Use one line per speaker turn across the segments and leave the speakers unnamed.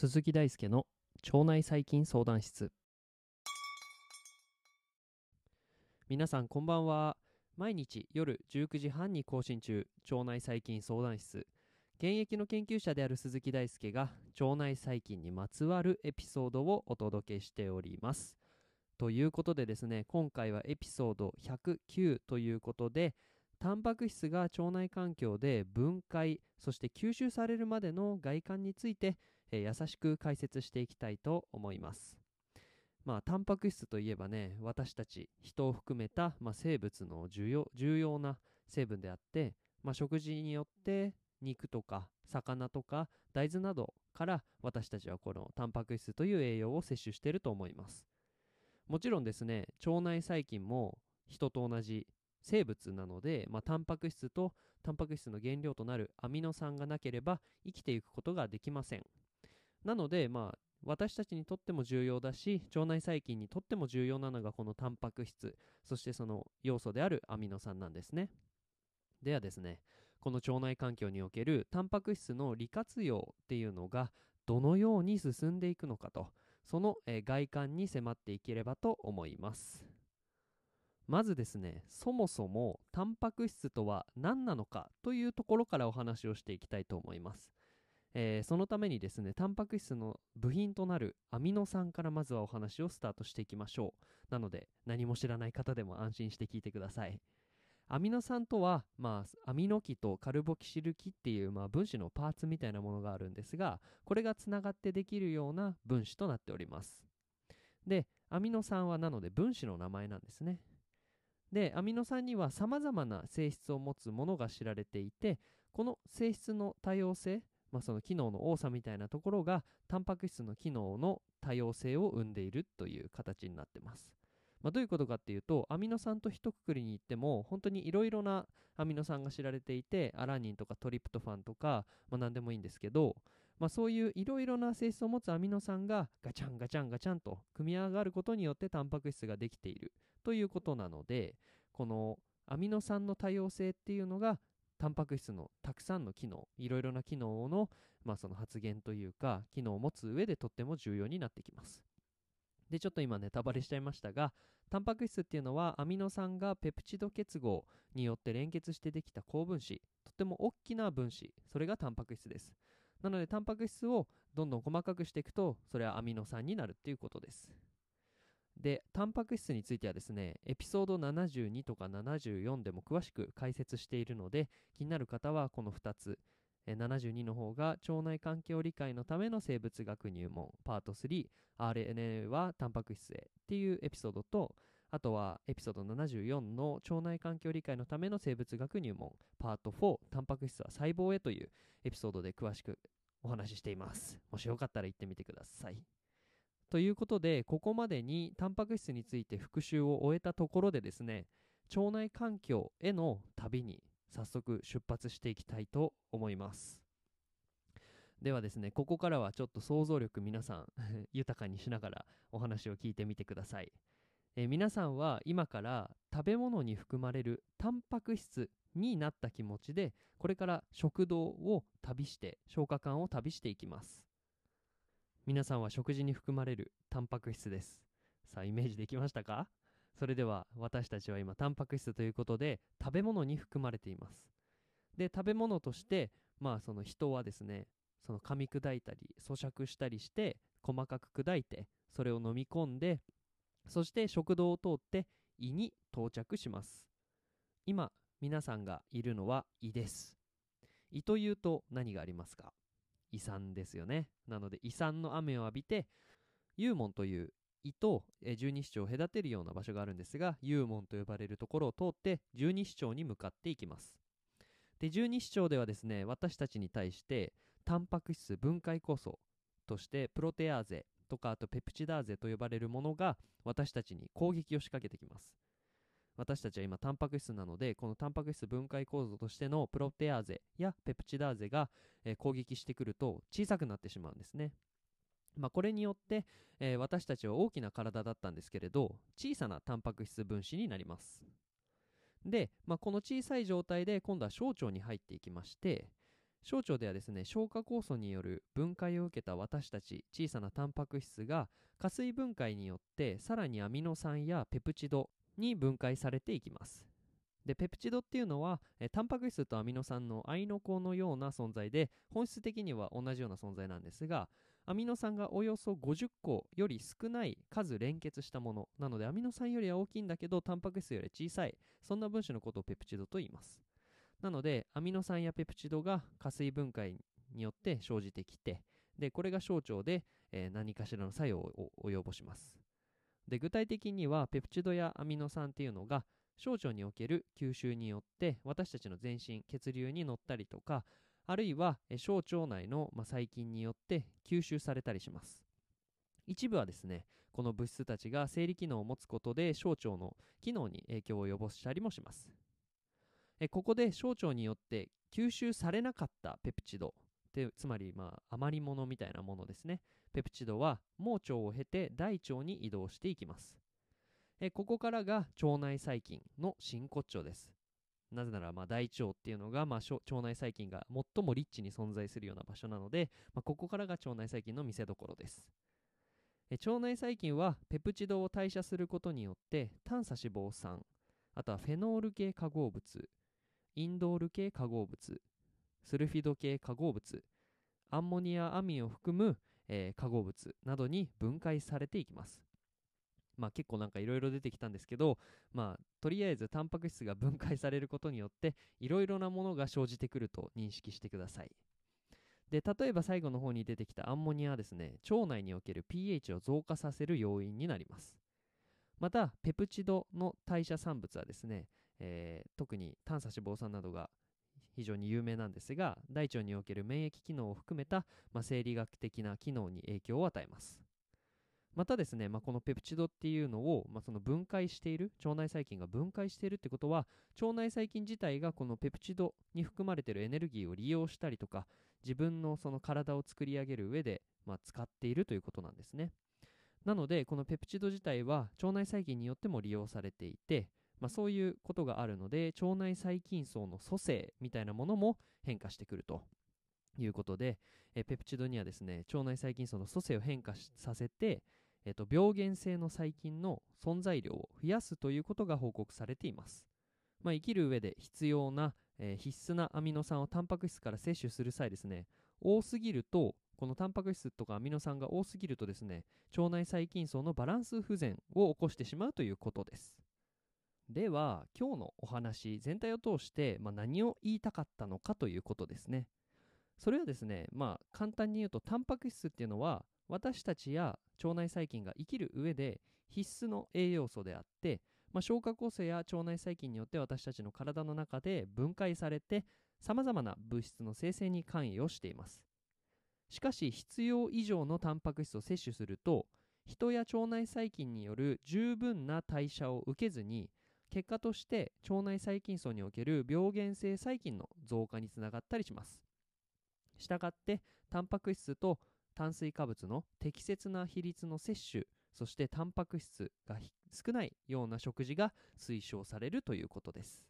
鈴木大輔の腸内細菌相談室。皆さんこんばんは。毎日夜19時半に更新中。腸内細菌相談室。現役の研究者である鈴木大輔が腸内細菌にまつわるエピソードをお届けしておりますということでですね今回はエピソード109ということでタンパク質が腸内環境で分解そして吸収されるまでの外観についてえー、優しく解説していきたいと思います。まあ、タンパク質といえばね、私たち、人を含めた、まあ、生物の重要重要な成分であって、まあ、食事によって肉とか魚とか大豆などから私たちはこのタンパク質という栄養を摂取していると思います。もちろんですね、腸内細菌も人と同じ生物なので、まあ、タンパク質とタンパク質の原料となるアミノ酸がなければ生きていくことができません。なので、まあ、私たちにとっても重要だし腸内細菌にとっても重要なのがこのタンパク質そしてその要素であるアミノ酸なんですねではですねこの腸内環境におけるタンパク質の利活用っていうのがどのように進んでいくのかとその、え外観に迫っていければと思います。まずですねそもそもタンパク質とは何なのかというところからお話をしていきたいと思います。えー、そのためにですねタンパク質の部品となるアミノ酸からまずはお話をスタートしていきましょう。なので何も知らない方でも安心して聞いてください。アミノ酸とは、まあ、アミノ基とカルボキシル基っていう、まあ、分子のパーツみたいなものがあるんですがこれがつながってできるような分子となっておりますでアミノ酸はなので分子の名前なんですねでアミノ酸にはさまざまな性質を持つものが知られていてこの性質の多様性まあ、その機能の多さみたいなところがタンパク質の機能の多様性を生んでいるという形になってます。まあ、どういうことかっていうとアミノ酸と一括りに言っても本当にいろいろなアミノ酸が知られていてアラニンとかトリプトファンとか、まあ、何でもいいんですけど、まあ、そういういろいろな性質を持つアミノ酸がガチャンガチャンガチャンと組み上がることによってタンパク質ができている。ということなのでこのアミノ酸の多様性っていうのがタンパク質のたくさんの機能いろいろな機能の,、まあその発現というか機能を持つ上でとっても重要になってきます。でちょっと今ネタバレしちゃいましたがタンパク質っていうのはアミノ酸がペプチド結合によって連結してできた高分子とっても大きな分子それがタンパク質です。なのでタンパク質をどんどん細かくしていくとそれはアミノ酸になるっていうことです。で、タンパク質についてはですね、エピソード72とか74でも詳しく解説しているので、気になる方はこの2つ、72の方が腸内環境理解のための生物学入門。パート 3RNA はタンパク質へっていうエピソードとあとはエピソード74の腸内環境理解のための生物学入門。パート4タンパク質は細胞へというエピソードで詳しくお話ししています。もしよかったら行ってみてください。ということでここまでにタンパク質について復習を終えたところでですね腸内環境への旅に早速出発していきたいと思います。ではですねここからはちょっと想像力皆さん 豊かにしながらお話を聞いてみてください。え皆さんは今から食べ物に含まれるタンパク質になった気持ちでこれから食道を旅して消化管を旅していきます。皆さんは食事に含まれるタンパク質です。さあイメージできましたか？それでは私たちは今タンパク質ということで食べ物に含まれています。で食べ物としてまあその人はですねその噛み砕いたり咀嚼したりして細かく砕いてそれを飲み込んでそして食道を通って胃に到着します。今皆さんがいるのは胃です。胃というと何がありますか？胃酸ですよね。なので胃酸の雨を浴びて、幽門という胃と十二指腸を隔てるような場所があるんですが、幽門と呼ばれるところを通って十二指腸に向かっていきます。で、十二指腸ではですね、私たちに対してタンパク質分解酵素としてプロテアーゼとかあとペプチダーゼと呼ばれるものが私たちに攻撃を仕掛けてきます。私たちは今タンパク質なのでこのタンパク質分解構造としてのプロテアーゼやペプチダーゼが、えー、攻撃してくると小さくなってしまうんですねまあ、これによって、えー私たちは大きな体だったんですけれど小さなタンパク質分子になります。で、まあ、この小さい状態で今度は小腸に入っていきまして小腸ではですね消化酵素による分解を受けた私たち小さなタンパク質が加水分解によってさらにアミノ酸やペプチドに分解されていきます。でペプチドっていうのはえタンパク質とアミノ酸の合いの子のような存在で本質的には同じような存在なんですがアミノ酸がおよそ50個より少ない数連結したものなのでアミノ酸よりは大きいんだけどタンパク質より小さい。そんな分子のことをペプチドと言います。なのでアミノ酸やペプチドが加水分解によって生じてきてでこれが小腸で、えー何かしらの作用を及ぼします。で具体的にはペプチドやアミノ酸っていうのが小腸における吸収によって私たちの全身血流に乗ったりとかあるいは小腸内の、細菌によって吸収されたりします。一部はですねこの物質たちが生理機能を持つことで小腸の機能に影響を及ぼしたりもします。ここで小腸によって吸収されなかったペプチドつまりまあ余り物みたいなものですね。ペプチドは盲腸を経て大腸に移動していきます。ここからが腸内細菌の真骨頂です。なぜならま大腸っていうのがま腸内細菌が最もリッチに存在するような場所なので、まあ、ここからが腸内細菌の見せ所です。え腸内細菌はペプチドを代謝することによって短鎖脂肪酸あとはフェノール系化合物インドール系化合物スルフィド系化合物アンモニアアミンを含む、えー化合物などに分解されていきます。まあ結構なんかいろいろ出てきたんですけどまあとりあえずタンパク質が分解されることによっていろいろなものが生じてくると認識してください。で例えば最後の方に出てきたアンモニアはですね腸内における pH を増加させる要因になります。またペプチドの代謝産物はですね、えー特に短鎖脂肪酸などが非常に有名なんですが大腸における免疫機能を含めた、まあ、生理学的な機能に影響を与えます。またですね、まあ、このペプチドっていうのを、まあ、その分解している腸内細菌が分解しているってことは腸内細菌自体がこのペプチドに含まれているエネルギーを利用したりとか自分のその体を作り上げる上で、まあ、使っているということなんですね。なのでこのペプチド自体は腸内細菌によっても利用されていて、まあ、そういうことがあるので腸内細菌層の組成みたいなものも変化してくると。いうことで、えペプチドにはですね腸内細菌層の組成を変化させて、えっと病原性の細菌の存在量を増やすということが報告されています、まあ、生きる上で必要な、えー必須なアミノ酸をタンパク質から摂取する際ですね多すぎるとこのタンパク質とかアミノ酸が多すぎるとですね腸内細菌層のバランス不全を起こしてしまうということです。では今日のお話全体を通して、まあ、何を言いたかったのかということですね。それはですねまあ簡単に言うとタンパク質っていうのは私たちや腸内細菌が生きる上で必須の栄養素であって、まあ、消化酵素や腸内細菌によって私たちの体の中で分解されてさまざまな物質の生成に関与しています。しかし必要以上のタンパク質を摂取すると人や腸内細菌による十分な代謝を受けずに結果として腸内細菌層における病原性細菌の増加につながったりします。したがってタンパク質と炭水化物の適切な比率の摂取そしてタンパク質が少ないような食事が推奨されるということです。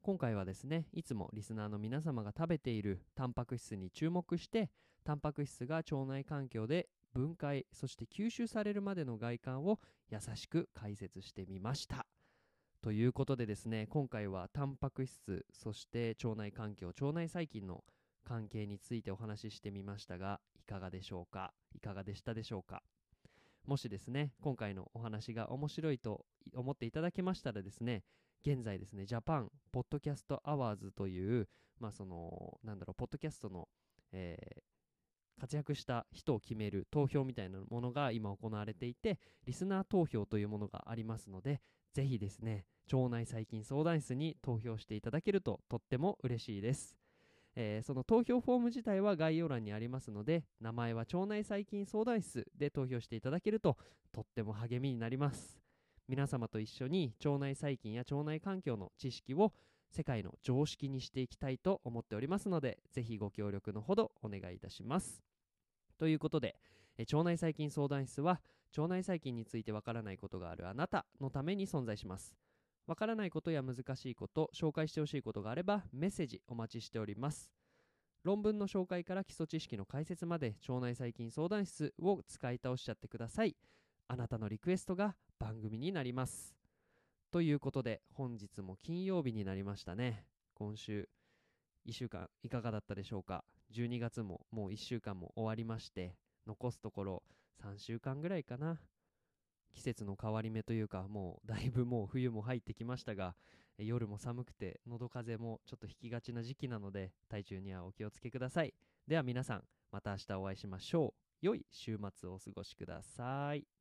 今回はですねいつもリスナーの皆様が食べているタンパク質に注目してタンパク質が腸内環境で分解そして吸収されるまでの外観を優しく解説してみました。ということでですね今回はタンパク質そして腸内環境腸内細菌の関係についてお話ししてみましたがかがでしょうか？いかがでしたでしょうか？もしですね今回のお話が面白いと思っていただけましたらですね現在ですねジャパンポッドキャストアワーズというまあそのなんだろうポッドキャストの、えー活躍した人を決める投票みたいなものが今行われていてリスナー投票というものがありますのでぜひですね腸内細菌相談室に投票していただけるととっても嬉しいです、えーその投票フォーム自体は概要欄にありますので名前は腸内細菌相談室で投票していただけるととっても励みになります。皆様と一緒に腸内細菌や腸内環境の知識を世界の常識にしていきたいと思っておりますのでぜひご協力のほどお願いいたします。ということで、え腸内細菌相談室は腸内細菌についてわからないことがあるあなたのために存在します。わからないことや難しいこと紹介してほしいことがあればメッセージお待ちしております。論文の紹介から基礎知識の解説まで腸内細菌相談室を使い倒しちゃってください。あなたのリクエストが番組になります。ということで本日も金曜日になりましたね。今週1週間いかがだったでしょうか？12月ももう1週間も終わりまして残すところ3週間ぐらいかな。季節の変わり目というかもうだいぶもう冬も入ってきましたが夜も寒くて喉風邪もちょっと引きがちな時期なので体調にはお気をつけください。では皆さんまた明日お会いしましょう。良い週末をお過ごしください。